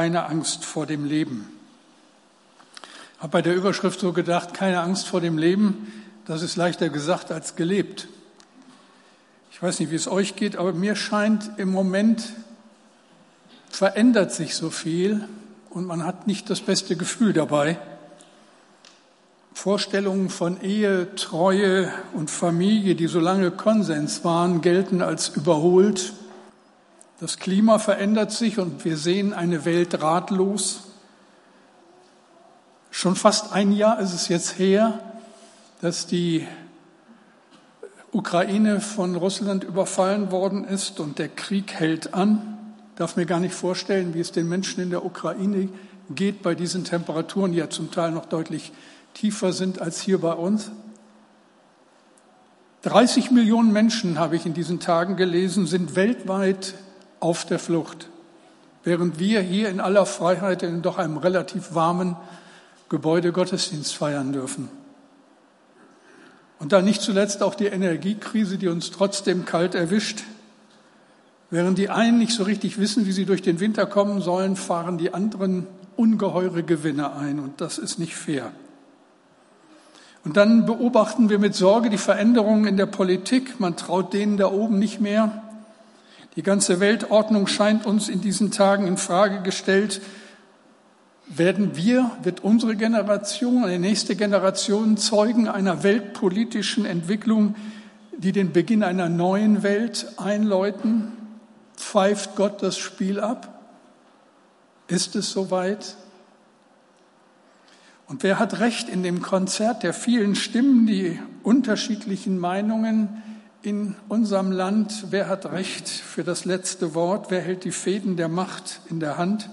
keine Angst vor dem Leben. Ich habe bei der Überschrift so gedacht, keine Angst vor dem Leben, das ist leichter gesagt als gelebt. Ich weiß nicht, wie es euch geht, aber mir scheint im Moment verändert sich so viel und man hat nicht das beste Gefühl dabei. Vorstellungen von Ehe, Treue und Familie, die so lange Konsens waren, gelten als überholt. Das Klima verändert sich und wir sehen eine Welt ratlos. Schon fast ein Jahr ist es jetzt her, dass die Ukraine von Russland überfallen worden ist und der Krieg hält an. Ich darf mir gar nicht vorstellen, wie es den Menschen in der Ukraine geht bei diesen Temperaturen, die ja zum Teil noch deutlich tiefer sind als hier bei uns. 30 Millionen Menschen, habe ich in diesen Tagen gelesen, sind weltweit auf der Flucht, während wir hier in aller Freiheit in doch einem relativ warmen Gebäude Gottesdienst feiern dürfen. Und dann nicht zuletzt auch die Energiekrise, die uns trotzdem kalt erwischt. Während die einen nicht so richtig wissen, wie sie durch den Winter kommen sollen, fahren die anderen ungeheure Gewinne ein. Und das ist nicht fair. Und dann beobachten wir mit Sorge die Veränderungen in der Politik. Man traut denen da oben nicht mehr. Die ganze Weltordnung scheint uns in diesen Tagen in Frage gestellt. Werden wir, wird unsere Generation, eine nächste Generation Zeugen einer weltpolitischen Entwicklung, die den Beginn einer neuen Welt einläuten? Pfeift Gott das Spiel ab? Ist es soweit? Und wer hat recht in dem Konzert der vielen Stimmen, die unterschiedlichen Meinungen in unserem Land? Wer hat recht für das letzte Wort? Wer hält die Fäden der Macht in der Hand?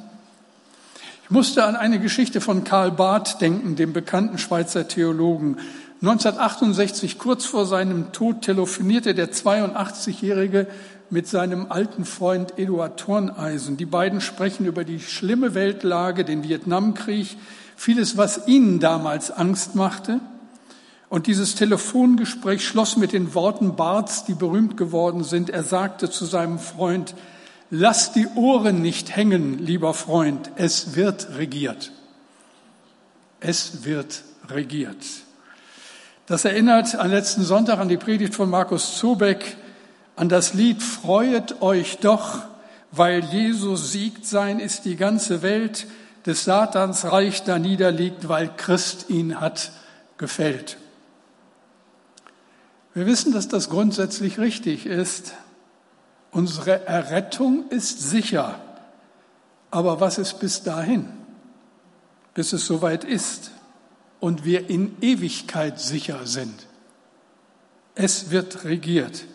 Ich musste an eine Geschichte von Karl Barth denken, dem bekannten Schweizer Theologen. 1968, kurz vor seinem Tod, telefonierte der 82-Jährige mit seinem alten Freund Eduard Thorneisen. Die beiden sprechen über die schlimme Weltlage, den Vietnamkrieg, vieles, was ihnen damals Angst machte. Und dieses Telefongespräch schloss mit den Worten Barths, die berühmt geworden sind. Er sagte zu seinem Freund, lass die Ohren nicht hängen, lieber Freund, es wird regiert. Es wird regiert. Das erinnert an letzten Sonntag an die Predigt von Markus Zobeck, an das Lied Freuet euch doch, weil Jesus siegt, sein ist die ganze Welt des Satans Reich da niederliegt, weil Christ ihn hat gefällt. Wir wissen, dass das grundsätzlich richtig ist. Unsere Errettung ist sicher. Aber was ist bis dahin? Bis es soweit ist und wir in Ewigkeit sicher sind. Es wird regiert.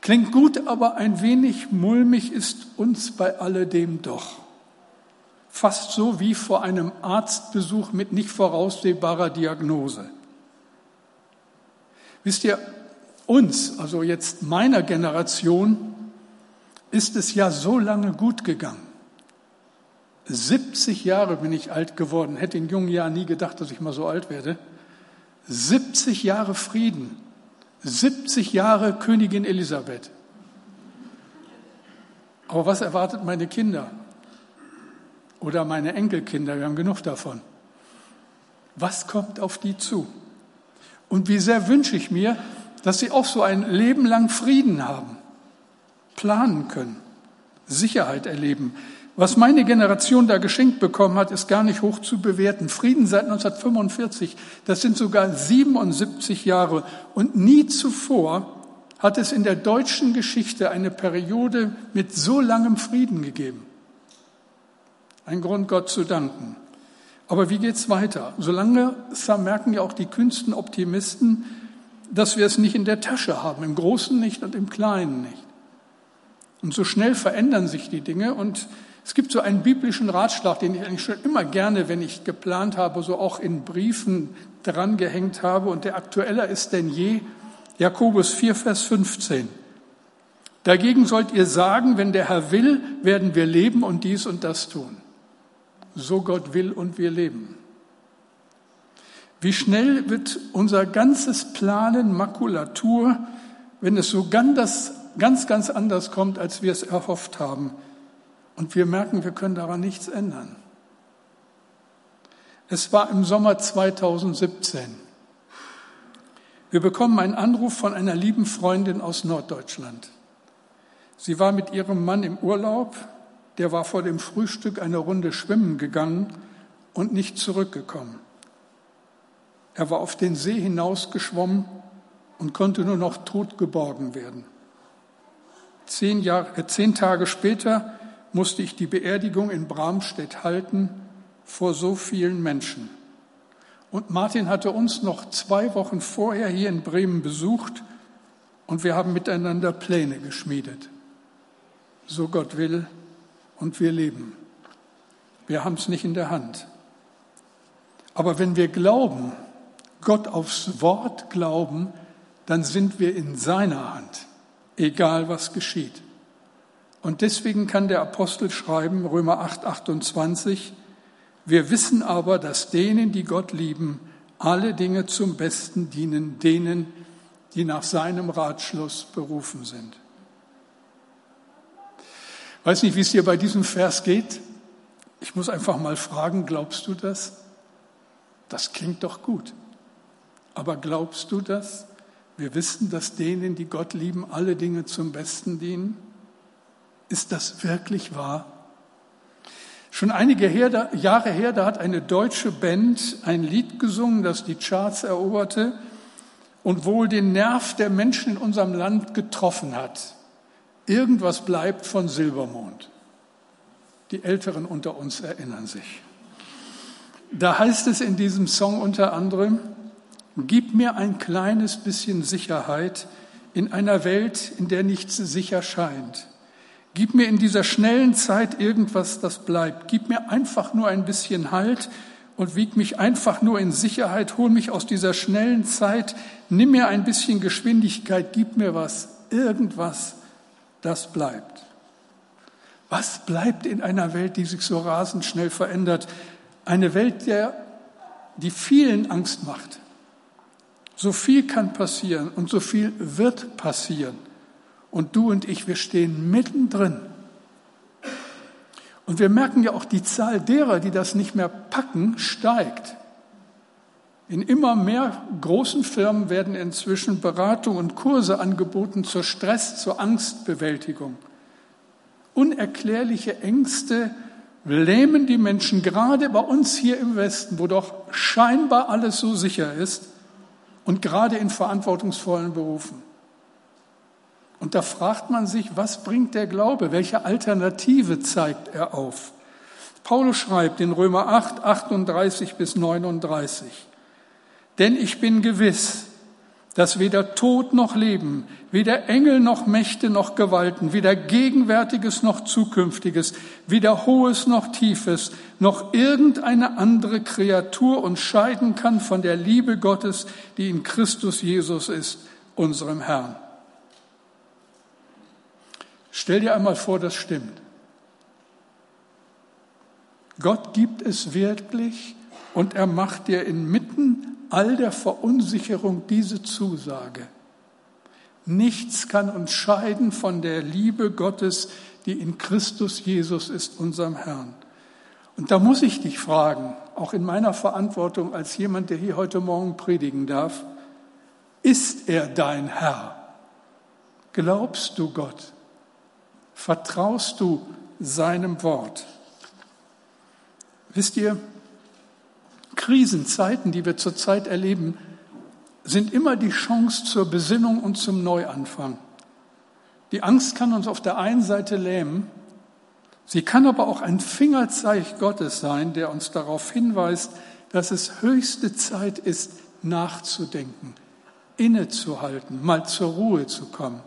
Klingt gut, aber ein wenig mulmig ist uns bei alledem doch fast so wie vor einem Arztbesuch mit nicht voraussehbarer Diagnose. Wisst ihr, uns, also jetzt meiner Generation, ist es ja so lange gut gegangen. 70 Jahre bin ich alt geworden, hätte in jungen Jahren nie gedacht, dass ich mal so alt werde. 70 Jahre Frieden, 70 Jahre Königin Elisabeth. Aber was erwartet meine Kinder? oder meine Enkelkinder, wir haben genug davon. Was kommt auf die zu? Und wie sehr wünsche ich mir, dass sie auch so ein Leben lang Frieden haben, planen können, Sicherheit erleben. Was meine Generation da geschenkt bekommen hat, ist gar nicht hoch zu bewerten. Frieden seit 1945, das sind sogar 77 Jahre. Und nie zuvor hat es in der deutschen Geschichte eine Periode mit so langem Frieden gegeben. Ein Grund, Gott zu danken. Aber wie geht's weiter? Solange merken ja auch die kühnsten Optimisten, dass wir es nicht in der Tasche haben, im Großen nicht und im Kleinen nicht. Und so schnell verändern sich die Dinge und es gibt so einen biblischen Ratschlag, den ich eigentlich schon immer gerne, wenn ich geplant habe, so auch in Briefen drangehängt habe und der aktueller ist denn je. Jakobus 4, Vers 15. Dagegen sollt ihr sagen, wenn der Herr will, werden wir leben und dies und das tun so Gott will und wir leben. Wie schnell wird unser ganzes Planen Makulatur, wenn es so ganz, ganz, ganz anders kommt, als wir es erhofft haben. Und wir merken, wir können daran nichts ändern. Es war im Sommer 2017. Wir bekommen einen Anruf von einer lieben Freundin aus Norddeutschland. Sie war mit ihrem Mann im Urlaub, der war vor dem Frühstück eine Runde schwimmen gegangen und nicht zurückgekommen. Er war auf den See hinausgeschwommen und konnte nur noch tot geborgen werden. Zehn, Jahre, äh, zehn Tage später musste ich die Beerdigung in Bramstedt halten vor so vielen Menschen. Und Martin hatte uns noch zwei Wochen vorher hier in Bremen besucht und wir haben miteinander Pläne geschmiedet. So Gott will und wir leben. Wir haben es nicht in der Hand. Aber wenn wir glauben, Gott aufs Wort glauben, dann sind wir in seiner Hand, egal was geschieht. Und deswegen kann der Apostel schreiben, Römer 8, 28, wir wissen aber, dass denen, die Gott lieben, alle Dinge zum Besten dienen, denen, die nach seinem Ratschluss berufen sind. Weiß nicht, wie es dir bei diesem Vers geht. Ich muss einfach mal fragen, glaubst du das? Das klingt doch gut. Aber glaubst du das? Wir wissen, dass denen, die Gott lieben, alle Dinge zum Besten dienen. Ist das wirklich wahr? Schon einige Jahre her, da hat eine deutsche Band ein Lied gesungen, das die Charts eroberte und wohl den Nerv der Menschen in unserem Land getroffen hat. Irgendwas bleibt von Silbermond. Die Älteren unter uns erinnern sich. Da heißt es in diesem Song unter anderem, Gib mir ein kleines bisschen Sicherheit in einer Welt, in der nichts sicher scheint. Gib mir in dieser schnellen Zeit irgendwas, das bleibt. Gib mir einfach nur ein bisschen Halt und wieg mich einfach nur in Sicherheit. Hol mich aus dieser schnellen Zeit. Nimm mir ein bisschen Geschwindigkeit. Gib mir was, irgendwas, das bleibt. Was bleibt in einer Welt, die sich so rasend schnell verändert? Eine Welt, der, die vielen Angst macht. So viel kann passieren und so viel wird passieren. Und du und ich, wir stehen mittendrin. Und wir merken ja auch, die Zahl derer, die das nicht mehr packen, steigt. In immer mehr großen Firmen werden inzwischen Beratung und Kurse angeboten zur Stress, zur Angstbewältigung. Unerklärliche Ängste lähmen die Menschen, gerade bei uns hier im Westen, wo doch scheinbar alles so sicher ist und gerade in verantwortungsvollen Berufen. Und da fragt man sich, was bringt der Glaube? Welche Alternative zeigt er auf? Paulus schreibt in Römer 8, 38 bis 39, denn ich bin gewiss, dass weder Tod noch Leben, weder Engel noch Mächte noch Gewalten, weder Gegenwärtiges noch Zukünftiges, weder Hohes noch Tiefes, noch irgendeine andere Kreatur uns scheiden kann von der Liebe Gottes, die in Christus Jesus ist, unserem Herrn. Stell dir einmal vor, das stimmt. Gott gibt es wirklich und er macht dir inmitten all der Verunsicherung diese Zusage. Nichts kann uns scheiden von der Liebe Gottes, die in Christus Jesus ist, unserem Herrn. Und da muss ich dich fragen, auch in meiner Verantwortung als jemand, der hier heute Morgen predigen darf, ist er dein Herr? Glaubst du Gott? Vertraust du seinem Wort? Wisst ihr, Krisenzeiten, die wir zurzeit erleben, sind immer die Chance zur Besinnung und zum Neuanfang. Die Angst kann uns auf der einen Seite lähmen, sie kann aber auch ein Fingerzeig Gottes sein, der uns darauf hinweist, dass es höchste Zeit ist, nachzudenken, innezuhalten, mal zur Ruhe zu kommen.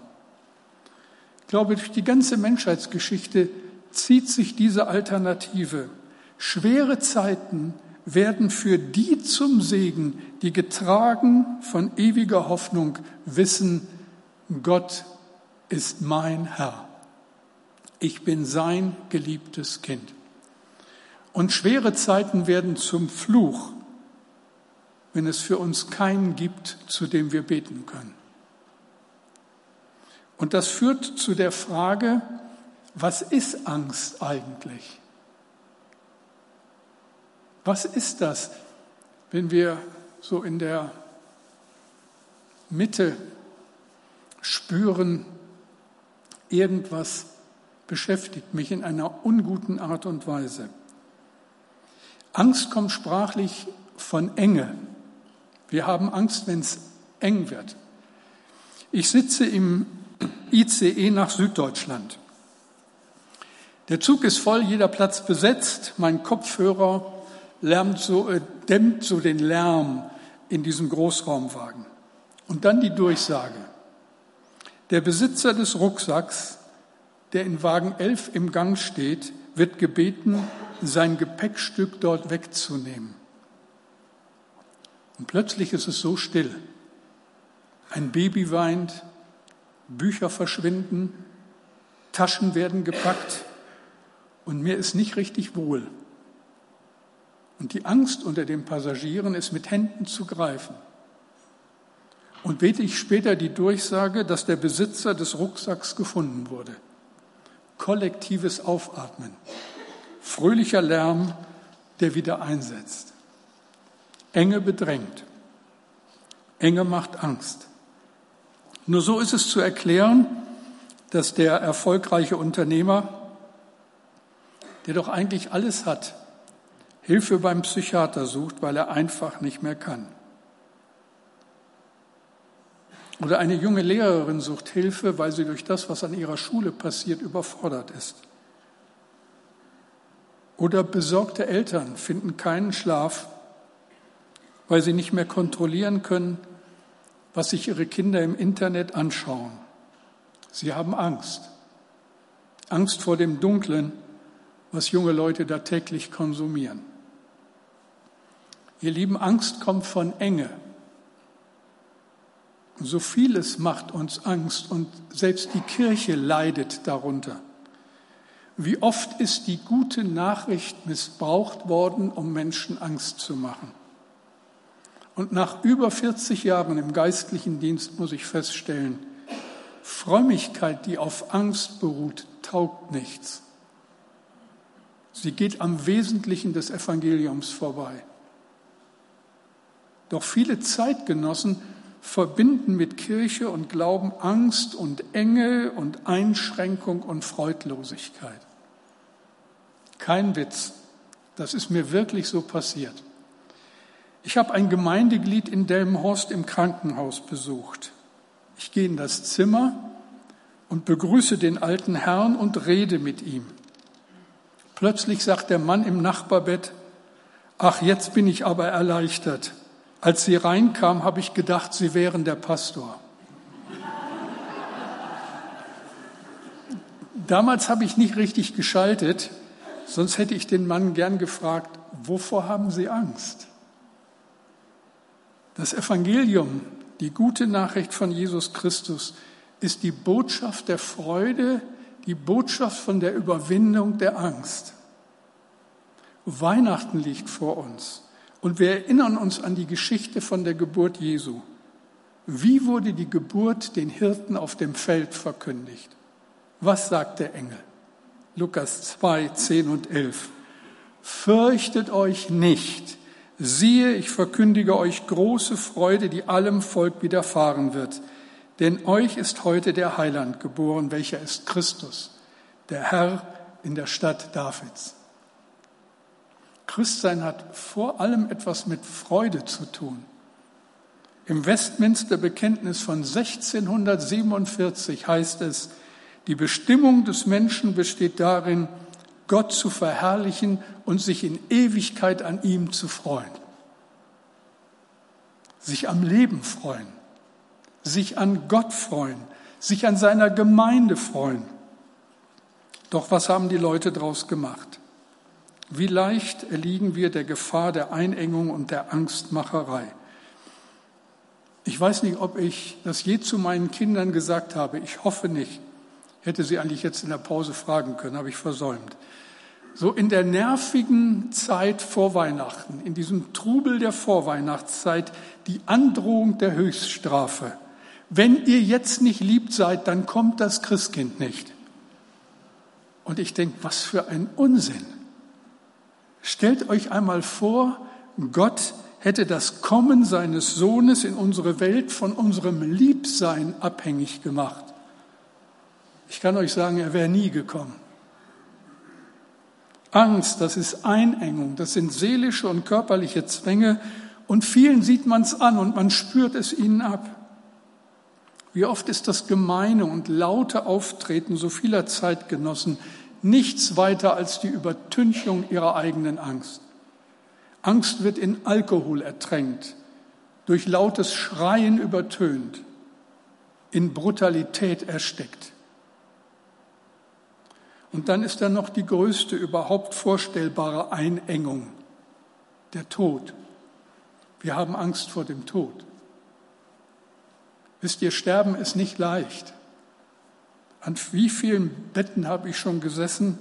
Ich glaube, durch die ganze Menschheitsgeschichte zieht sich diese Alternative. Schwere Zeiten werden für die zum Segen, die getragen von ewiger Hoffnung wissen, Gott ist mein Herr. Ich bin sein geliebtes Kind. Und schwere Zeiten werden zum Fluch, wenn es für uns keinen gibt, zu dem wir beten können. Und das führt zu der Frage, was ist Angst eigentlich? Was ist das, wenn wir so in der Mitte spüren, irgendwas beschäftigt mich in einer unguten Art und Weise? Angst kommt sprachlich von Enge. Wir haben Angst, wenn es eng wird. Ich sitze im ICE nach Süddeutschland. Der Zug ist voll, jeder Platz besetzt. Mein Kopfhörer lärmt so, äh, dämmt so den Lärm in diesem Großraumwagen. Und dann die Durchsage. Der Besitzer des Rucksacks, der in Wagen 11 im Gang steht, wird gebeten, sein Gepäckstück dort wegzunehmen. Und plötzlich ist es so still. Ein Baby weint, Bücher verschwinden, Taschen werden gepackt und mir ist nicht richtig wohl. Und die Angst unter den Passagieren ist mit Händen zu greifen. Und bete ich später die Durchsage, dass der Besitzer des Rucksacks gefunden wurde. Kollektives Aufatmen. Fröhlicher Lärm, der wieder einsetzt. Enge bedrängt. Enge macht Angst. Nur so ist es zu erklären, dass der erfolgreiche Unternehmer, der doch eigentlich alles hat, Hilfe beim Psychiater sucht, weil er einfach nicht mehr kann. Oder eine junge Lehrerin sucht Hilfe, weil sie durch das, was an ihrer Schule passiert, überfordert ist. Oder besorgte Eltern finden keinen Schlaf, weil sie nicht mehr kontrollieren können, was sich ihre Kinder im Internet anschauen. Sie haben Angst. Angst vor dem Dunklen, was junge Leute da täglich konsumieren. Ihr Lieben, Angst kommt von Enge. So vieles macht uns Angst und selbst die Kirche leidet darunter. Wie oft ist die gute Nachricht missbraucht worden, um Menschen Angst zu machen? Und nach über 40 Jahren im geistlichen Dienst muss ich feststellen, Frömmigkeit, die auf Angst beruht, taugt nichts. Sie geht am Wesentlichen des Evangeliums vorbei. Doch viele Zeitgenossen verbinden mit Kirche und Glauben Angst und Enge und Einschränkung und Freudlosigkeit. Kein Witz, das ist mir wirklich so passiert. Ich habe ein Gemeindeglied in Delmenhorst im Krankenhaus besucht. Ich gehe in das Zimmer und begrüße den alten Herrn und rede mit ihm. Plötzlich sagt der Mann im Nachbarbett, ach, jetzt bin ich aber erleichtert. Als Sie reinkam, habe ich gedacht, Sie wären der Pastor. Damals habe ich nicht richtig geschaltet, sonst hätte ich den Mann gern gefragt, wovor haben Sie Angst? Das Evangelium, die gute Nachricht von Jesus Christus, ist die Botschaft der Freude, die Botschaft von der Überwindung der Angst. Weihnachten liegt vor uns. Und wir erinnern uns an die Geschichte von der Geburt Jesu. Wie wurde die Geburt den Hirten auf dem Feld verkündigt? Was sagt der Engel? Lukas 2, 10 und 11. Fürchtet euch nicht. Siehe, ich verkündige euch große Freude, die allem Volk widerfahren wird. Denn euch ist heute der Heiland geboren, welcher ist Christus, der Herr in der Stadt Davids. Christsein hat vor allem etwas mit Freude zu tun. Im Westminster Bekenntnis von 1647 heißt es, die Bestimmung des Menschen besteht darin, Gott zu verherrlichen und sich in Ewigkeit an ihm zu freuen. Sich am Leben freuen, sich an Gott freuen, sich an seiner Gemeinde freuen. Doch was haben die Leute daraus gemacht? Wie leicht erliegen wir der Gefahr der Einengung und der Angstmacherei. Ich weiß nicht, ob ich das je zu meinen Kindern gesagt habe. Ich hoffe nicht. Hätte sie eigentlich jetzt in der Pause fragen können, habe ich versäumt. So in der nervigen Zeit vor Weihnachten, in diesem Trubel der Vorweihnachtszeit, die Androhung der Höchststrafe. Wenn ihr jetzt nicht lieb seid, dann kommt das Christkind nicht. Und ich denke, was für ein Unsinn. Stellt euch einmal vor, Gott hätte das Kommen seines Sohnes in unsere Welt von unserem Liebsein abhängig gemacht. Ich kann euch sagen, er wäre nie gekommen. Angst, das ist Einengung, das sind seelische und körperliche Zwänge und vielen sieht man es an und man spürt es ihnen ab. Wie oft ist das gemeine und laute Auftreten so vieler Zeitgenossen nichts weiter als die Übertünchung ihrer eigenen Angst. Angst wird in Alkohol ertränkt, durch lautes Schreien übertönt, in Brutalität erstickt. Und dann ist da noch die größte überhaupt vorstellbare Einengung, der Tod. Wir haben Angst vor dem Tod. Wisst ihr, Sterben ist nicht leicht. An wie vielen Betten habe ich schon gesessen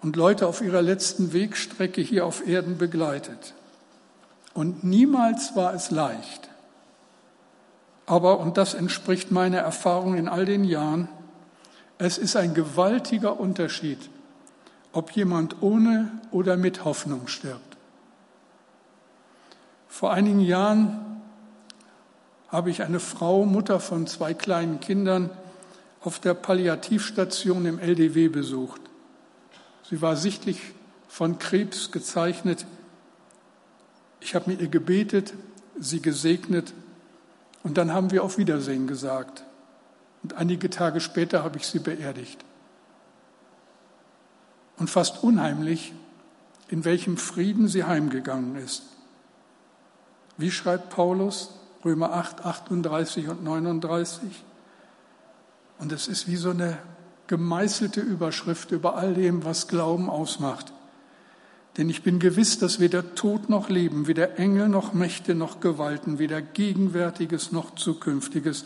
und Leute auf ihrer letzten Wegstrecke hier auf Erden begleitet. Und niemals war es leicht. Aber, und das entspricht meiner Erfahrung in all den Jahren, es ist ein gewaltiger Unterschied, ob jemand ohne oder mit Hoffnung stirbt. Vor einigen Jahren habe ich eine Frau, Mutter von zwei kleinen Kindern, auf der Palliativstation im LDW besucht. Sie war sichtlich von Krebs gezeichnet. Ich habe mit ihr gebetet, sie gesegnet und dann haben wir auf Wiedersehen gesagt. Und einige Tage später habe ich sie beerdigt. Und fast unheimlich, in welchem Frieden sie heimgegangen ist. Wie schreibt Paulus? Römer 8, 38 und 39. Und es ist wie so eine gemeißelte Überschrift über all dem, was Glauben ausmacht. Denn ich bin gewiss, dass weder Tod noch Leben, weder Engel noch Mächte noch Gewalten, weder Gegenwärtiges noch Zukünftiges,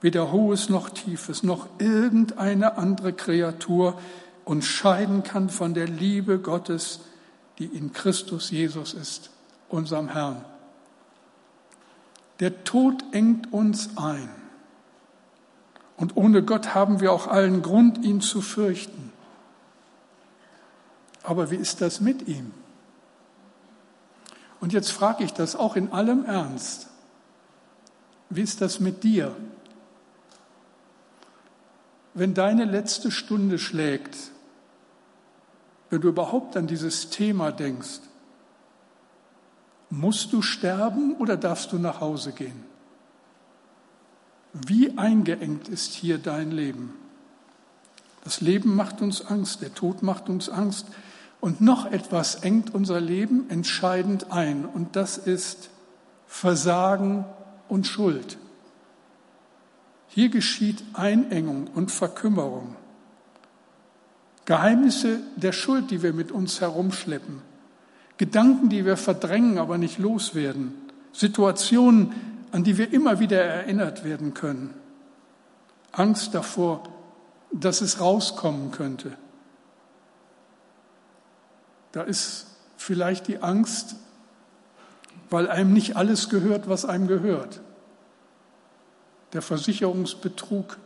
weder Hohes noch Tiefes, noch irgendeine andere Kreatur uns scheiden kann von der Liebe Gottes, die in Christus Jesus ist, unserem Herrn. Der Tod engt uns ein. Und ohne Gott haben wir auch allen Grund, ihn zu fürchten. Aber wie ist das mit ihm? Und jetzt frage ich das auch in allem Ernst. Wie ist das mit dir? Wenn deine letzte Stunde schlägt, wenn du überhaupt an dieses Thema denkst, musst du sterben oder darfst du nach Hause gehen? Wie eingeengt ist hier dein Leben? Das Leben macht uns Angst, der Tod macht uns Angst. Und noch etwas engt unser Leben entscheidend ein, und das ist Versagen und Schuld. Hier geschieht Einengung und Verkümmerung. Geheimnisse der Schuld, die wir mit uns herumschleppen. Gedanken, die wir verdrängen, aber nicht loswerden. Situationen, an die wir immer wieder erinnert werden können. Angst davor, dass es rauskommen könnte. Da ist vielleicht die Angst, weil einem nicht alles gehört, was einem gehört. Der Versicherungsbetrug,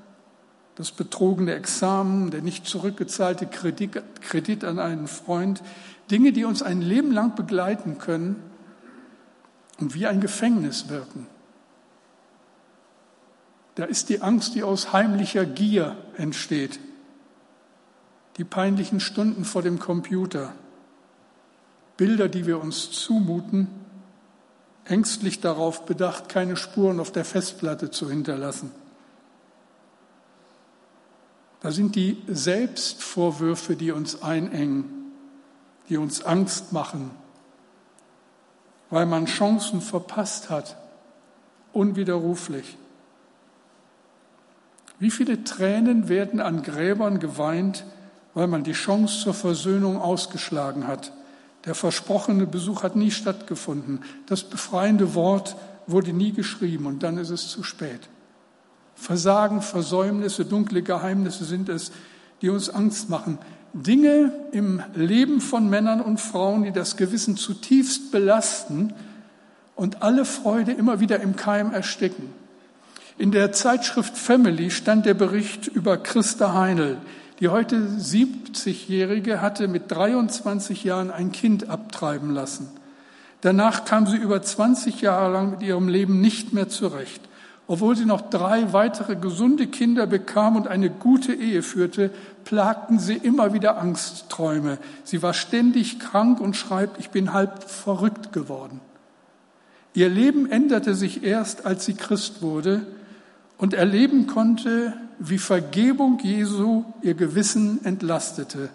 das betrogene Examen, der nicht zurückgezahlte Kredit, Kredit an einen Freund, Dinge, die uns ein Leben lang begleiten können und wie ein Gefängnis wirken. Da ist die Angst, die aus heimlicher Gier entsteht. Die peinlichen Stunden vor dem Computer. Bilder, die wir uns zumuten, ängstlich darauf bedacht, keine Spuren auf der Festplatte zu hinterlassen. Da sind die Selbstvorwürfe, die uns einengen, die uns Angst machen, weil man Chancen verpasst hat, unwiderruflich. Wie viele Tränen werden an Gräbern geweint, weil man die Chance zur Versöhnung ausgeschlagen hat? Der versprochene Besuch hat nie stattgefunden. Das befreiende Wort wurde nie geschrieben und dann ist es zu spät. Versagen, Versäumnisse, dunkle Geheimnisse sind es, die uns Angst machen. Dinge im Leben von Männern und Frauen, die das Gewissen zutiefst belasten und alle Freude immer wieder im Keim ersticken. In der Zeitschrift Family stand der Bericht über Christa Heinl, Die heute 70-Jährige hatte mit 23 Jahren ein Kind abtreiben lassen. Danach kam sie über 20 Jahre lang mit ihrem Leben nicht mehr zurecht. Obwohl sie noch drei weitere gesunde Kinder bekam und eine gute Ehe führte, plagten sie immer wieder Angstträume. Sie war ständig krank und schreibt, ich bin halb verrückt geworden. Ihr Leben änderte sich erst, als sie Christ wurde und erleben konnte, wie Vergebung Jesu ihr Gewissen entlastete.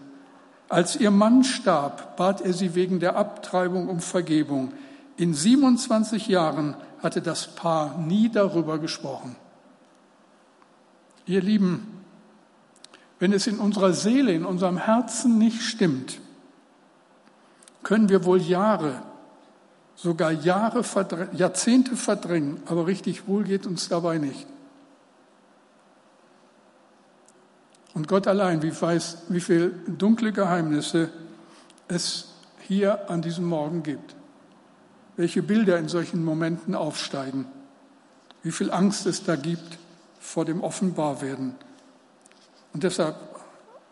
Als ihr Mann starb, bat er sie wegen der Abtreibung um Vergebung. In 27 Jahren hatte das Paar nie darüber gesprochen. Ihr Lieben, wenn es in unserer Seele, in unserem Herzen nicht stimmt, können wir wohl Jahre, sogar Jahre, Jahrzehnte verdrängen, aber richtig wohl geht uns dabei nicht. Und Gott allein, wie weiß, wie viele dunkle Geheimnisse es hier an diesem Morgen gibt. Welche Bilder in solchen Momenten aufsteigen. Wie viel Angst es da gibt vor dem Offenbarwerden. Und deshalb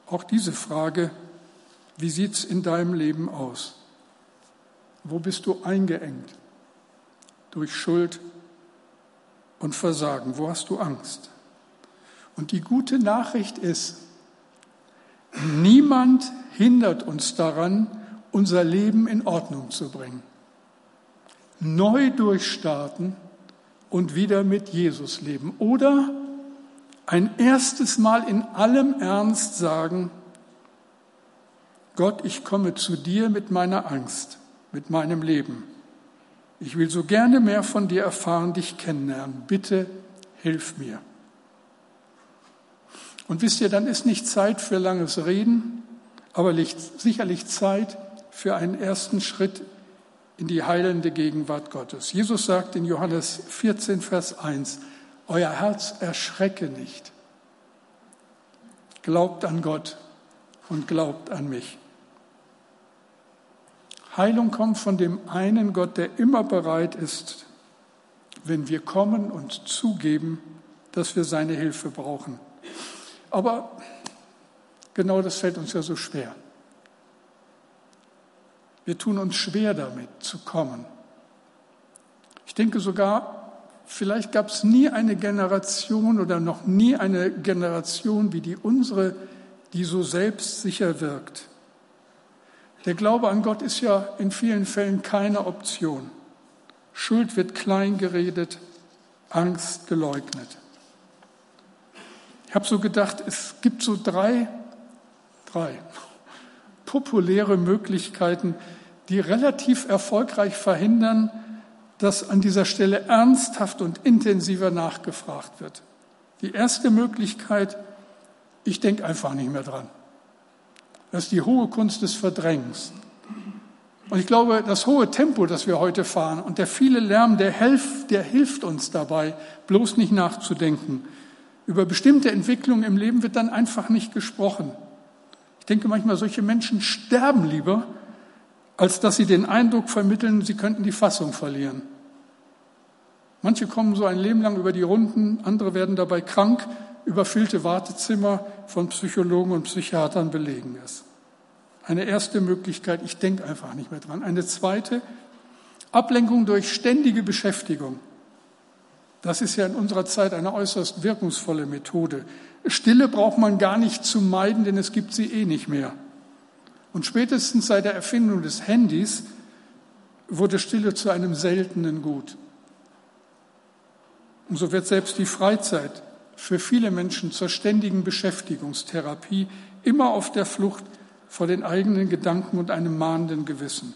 auch diese Frage, wie sieht's in deinem Leben aus? Wo bist du eingeengt? Durch Schuld und Versagen. Wo hast du Angst? Und die gute Nachricht ist, niemand hindert uns daran, unser Leben in Ordnung zu bringen. Neu durchstarten und wieder mit Jesus leben. Oder ein erstes Mal in allem Ernst sagen, Gott, ich komme zu dir mit meiner Angst, mit meinem Leben. Ich will so gerne mehr von dir erfahren, dich kennenlernen. Bitte hilf mir. Und wisst ihr, dann ist nicht Zeit für langes Reden, aber sicherlich Zeit für einen ersten Schritt in die heilende Gegenwart Gottes. Jesus sagt in Johannes 14, Vers 1, Euer Herz erschrecke nicht. Glaubt an Gott und glaubt an mich. Heilung kommt von dem einen Gott, der immer bereit ist, wenn wir kommen und zugeben, dass wir seine Hilfe brauchen. Aber genau das fällt uns ja so schwer. Wir tun uns schwer damit zu kommen. Ich denke sogar, vielleicht gab es nie eine Generation oder noch nie eine Generation wie die unsere, die so selbstsicher wirkt. Der Glaube an Gott ist ja in vielen Fällen keine Option. Schuld wird klein geredet, Angst geleugnet. Ich habe so gedacht, es gibt so drei, drei populäre Möglichkeiten, die relativ erfolgreich verhindern, dass an dieser Stelle ernsthaft und intensiver nachgefragt wird. Die erste Möglichkeit, ich denke einfach nicht mehr dran. Das ist die hohe Kunst des Verdrängens. Und ich glaube, das hohe Tempo, das wir heute fahren und der viele Lärm, der, hilft, der hilft uns dabei, bloß nicht nachzudenken. Über bestimmte Entwicklungen im Leben wird dann einfach nicht gesprochen. Ich denke manchmal, solche Menschen sterben lieber, als dass sie den Eindruck vermitteln, sie könnten die Fassung verlieren. Manche kommen so ein Leben lang über die Runden, andere werden dabei krank, überfüllte Wartezimmer von Psychologen und Psychiatern belegen es. Eine erste Möglichkeit, ich denke einfach nicht mehr dran. Eine zweite, Ablenkung durch ständige Beschäftigung. Das ist ja in unserer Zeit eine äußerst wirkungsvolle Methode. Stille braucht man gar nicht zu meiden, denn es gibt sie eh nicht mehr. Und spätestens seit der Erfindung des Handys wurde Stille zu einem seltenen Gut. Und so wird selbst die Freizeit für viele Menschen zur ständigen Beschäftigungstherapie, immer auf der Flucht vor den eigenen Gedanken und einem mahnenden Gewissen.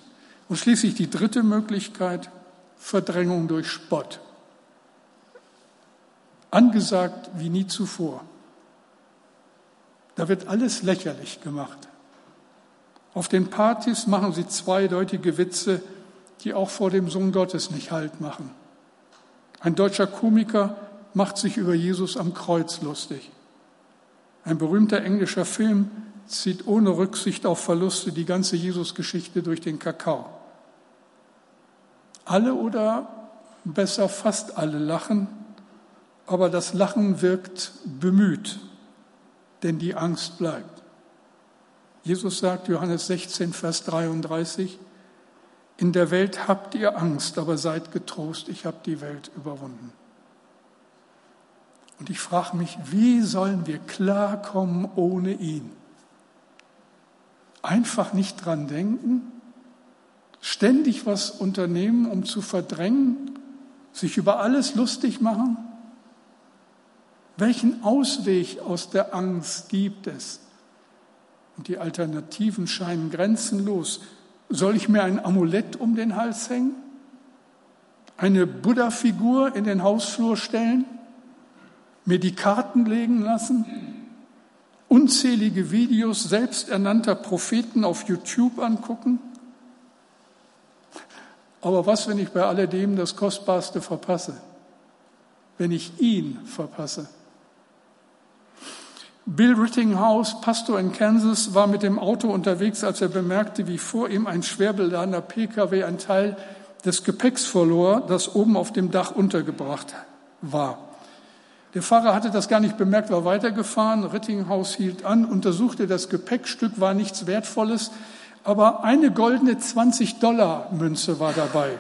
Und schließlich die dritte Möglichkeit, Verdrängung durch Spott angesagt wie nie zuvor. Da wird alles lächerlich gemacht. Auf den Partys machen sie zweideutige Witze, die auch vor dem Sohn Gottes nicht Halt machen. Ein deutscher Komiker macht sich über Jesus am Kreuz lustig. Ein berühmter englischer Film zieht ohne Rücksicht auf Verluste die ganze Jesus-Geschichte durch den Kakao. Alle oder besser fast alle lachen aber das Lachen wirkt bemüht. denn die Angst bleibt. Jesus sagt, Johannes 16, Vers 33, in der Welt habt ihr Angst, aber seid getrost, ich habe die Welt überwunden. Und ich frage mich, wie sollen wir klarkommen ohne ihn? Einfach nicht dran denken, ständig was unternehmen, um zu verdrängen, sich über alles lustig machen? Welchen Ausweg aus der Angst gibt es? Und die Alternativen scheinen grenzenlos. Soll ich mir ein Amulett um den Hals hängen? Eine Buddha-Figur in den Hausflur stellen? Mir die Karten legen lassen? Unzählige Videos selbsternannter Propheten auf YouTube angucken? Aber was, wenn ich bei alledem das Kostbarste verpasse? Wenn ich ihn verpasse? Bill Rittinghouse, Pastor in Kansas, war mit dem Auto unterwegs, als er bemerkte, wie vor ihm ein schwer beladener Pkw ein Teil des Gepäcks verlor, das oben auf dem Dach untergebracht war. Der Fahrer hatte das gar nicht bemerkt, war weitergefahren. Rittinghouse hielt an, untersuchte das Gepäckstück, war nichts Wertvolles, aber eine goldene 20-Dollar-Münze war dabei.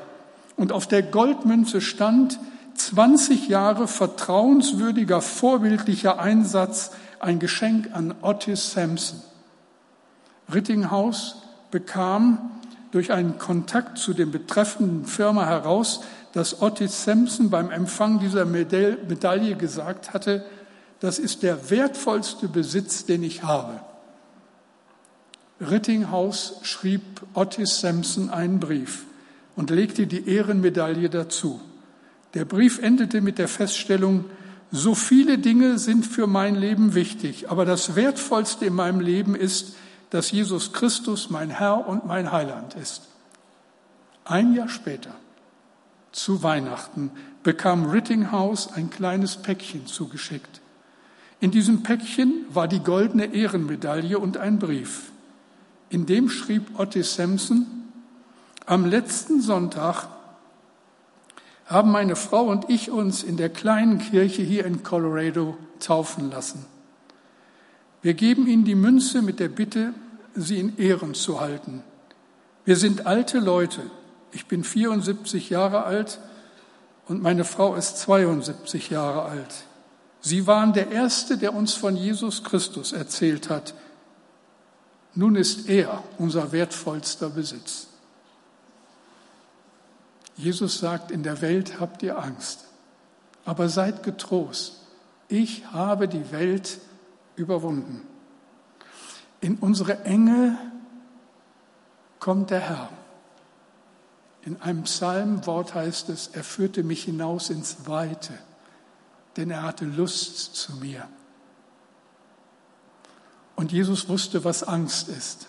Und auf der Goldmünze stand 20 Jahre vertrauenswürdiger, vorbildlicher Einsatz ein Geschenk an Otis Sampson. Rittinghaus bekam durch einen Kontakt zu dem betreffenden Firma heraus, dass Otis Sampson beim Empfang dieser Medaille gesagt hatte, das ist der wertvollste Besitz, den ich habe. Rittinghaus schrieb Otis Sampson einen Brief und legte die Ehrenmedaille dazu. Der Brief endete mit der Feststellung, so viele Dinge sind für mein Leben wichtig, aber das Wertvollste in meinem Leben ist, dass Jesus Christus mein Herr und mein Heiland ist. Ein Jahr später, zu Weihnachten, bekam Rittinghouse ein kleines Päckchen zugeschickt. In diesem Päckchen war die goldene Ehrenmedaille und ein Brief. In dem schrieb Otis Sampson, am letzten Sonntag haben meine Frau und ich uns in der kleinen Kirche hier in Colorado taufen lassen. Wir geben Ihnen die Münze mit der Bitte, sie in Ehren zu halten. Wir sind alte Leute. Ich bin 74 Jahre alt und meine Frau ist 72 Jahre alt. Sie waren der Erste, der uns von Jesus Christus erzählt hat. Nun ist er unser wertvollster Besitz. Jesus sagt, in der Welt habt ihr Angst, aber seid getrost. Ich habe die Welt überwunden. In unsere Enge kommt der Herr. In einem Psalmwort heißt es, er führte mich hinaus ins Weite, denn er hatte Lust zu mir. Und Jesus wusste, was Angst ist.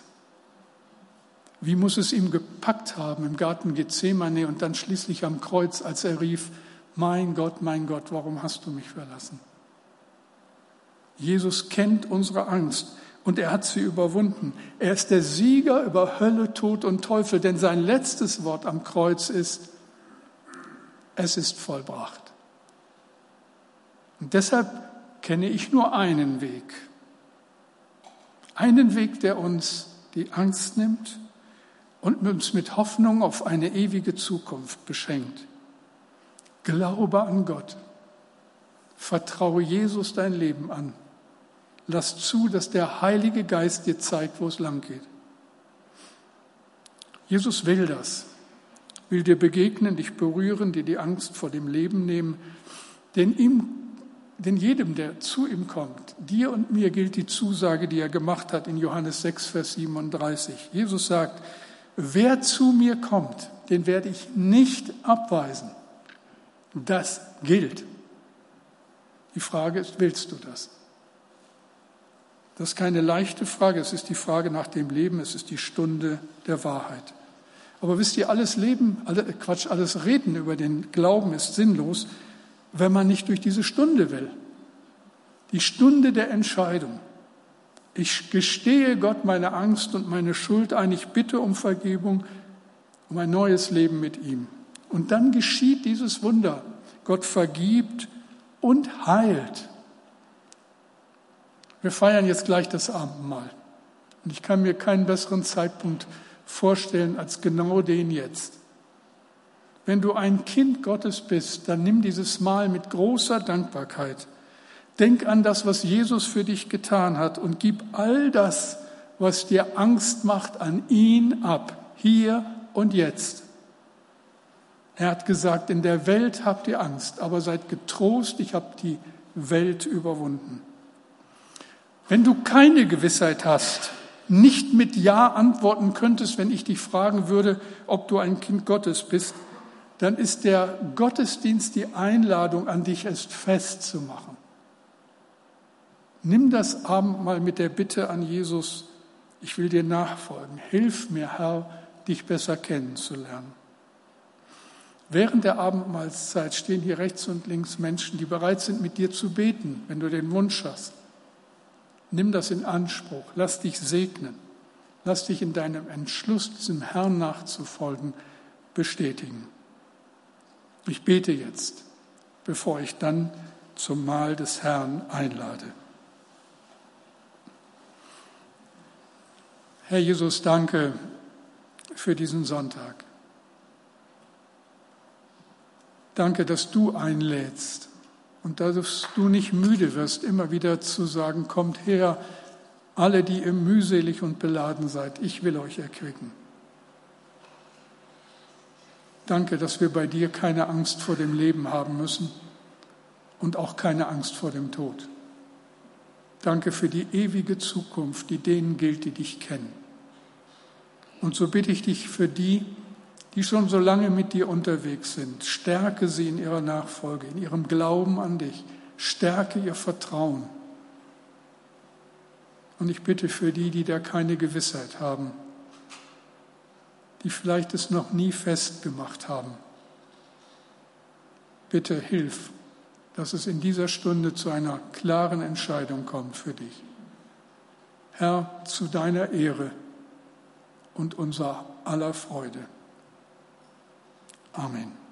Wie muss es ihm gepackt haben im Garten Gethsemane und dann schließlich am Kreuz, als er rief, mein Gott, mein Gott, warum hast du mich verlassen? Jesus kennt unsere Angst und er hat sie überwunden. Er ist der Sieger über Hölle, Tod und Teufel, denn sein letztes Wort am Kreuz ist, es ist vollbracht. Und deshalb kenne ich nur einen Weg. Einen Weg, der uns die Angst nimmt und uns mit Hoffnung auf eine ewige Zukunft beschenkt. Glaube an Gott. Vertraue Jesus dein Leben an. Lass zu, dass der Heilige Geist dir zeigt, wo es lang geht. Jesus will das, will dir begegnen, dich berühren, dir die Angst vor dem Leben nehmen. Denn, ihm, denn jedem, der zu ihm kommt, dir und mir gilt die Zusage, die er gemacht hat in Johannes 6, Vers 37. Jesus sagt, Wer zu mir kommt, den werde ich nicht abweisen. Das gilt. Die Frage ist, willst du das? Das ist keine leichte Frage, es ist die Frage nach dem Leben, es ist die Stunde der Wahrheit. Aber wisst ihr, alles Leben, alle, Quatsch, alles Reden über den Glauben ist sinnlos, wenn man nicht durch diese Stunde will. Die Stunde der Entscheidung. Ich gestehe Gott meine Angst und meine Schuld ein. Ich bitte um Vergebung, um ein neues Leben mit ihm. Und dann geschieht dieses Wunder. Gott vergibt und heilt. Wir feiern jetzt gleich das Abendmahl. Und ich kann mir keinen besseren Zeitpunkt vorstellen als genau den jetzt. Wenn du ein Kind Gottes bist, dann nimm dieses Mahl mit großer Dankbarkeit. Denk an das, was Jesus für dich getan hat und gib all das, was dir Angst macht, an ihn ab, hier und jetzt. Er hat gesagt, in der Welt habt ihr Angst, aber seid getrost, ich habe die Welt überwunden. Wenn du keine Gewissheit hast, nicht mit Ja antworten könntest, wenn ich dich fragen würde, ob du ein Kind Gottes bist, dann ist der Gottesdienst die Einladung an dich, es festzumachen. Nimm das Abendmahl mit der Bitte an Jesus, ich will dir nachfolgen. Hilf mir, Herr, dich besser kennenzulernen. Während der Abendmahlszeit stehen hier rechts und links Menschen, die bereit sind, mit dir zu beten, wenn du den Wunsch hast. Nimm das in Anspruch, lass dich segnen, lass dich in deinem Entschluss, diesem Herrn nachzufolgen, bestätigen. Ich bete jetzt, bevor ich dann zum Mahl des Herrn einlade. Herr Jesus, danke für diesen Sonntag. Danke, dass du einlädst und dass du nicht müde wirst, immer wieder zu sagen, kommt her, alle, die ihr mühselig und beladen seid, ich will euch erquicken. Danke, dass wir bei dir keine Angst vor dem Leben haben müssen und auch keine Angst vor dem Tod. Danke für die ewige Zukunft, die denen gilt, die dich kennen. Und so bitte ich dich für die, die schon so lange mit dir unterwegs sind, stärke sie in ihrer Nachfolge, in ihrem Glauben an dich, stärke ihr Vertrauen. Und ich bitte für die, die da keine Gewissheit haben, die vielleicht es noch nie festgemacht haben. Bitte hilf, dass es in dieser Stunde zu einer klaren Entscheidung kommt für dich. Herr, zu deiner Ehre und unser aller Freude. Amen.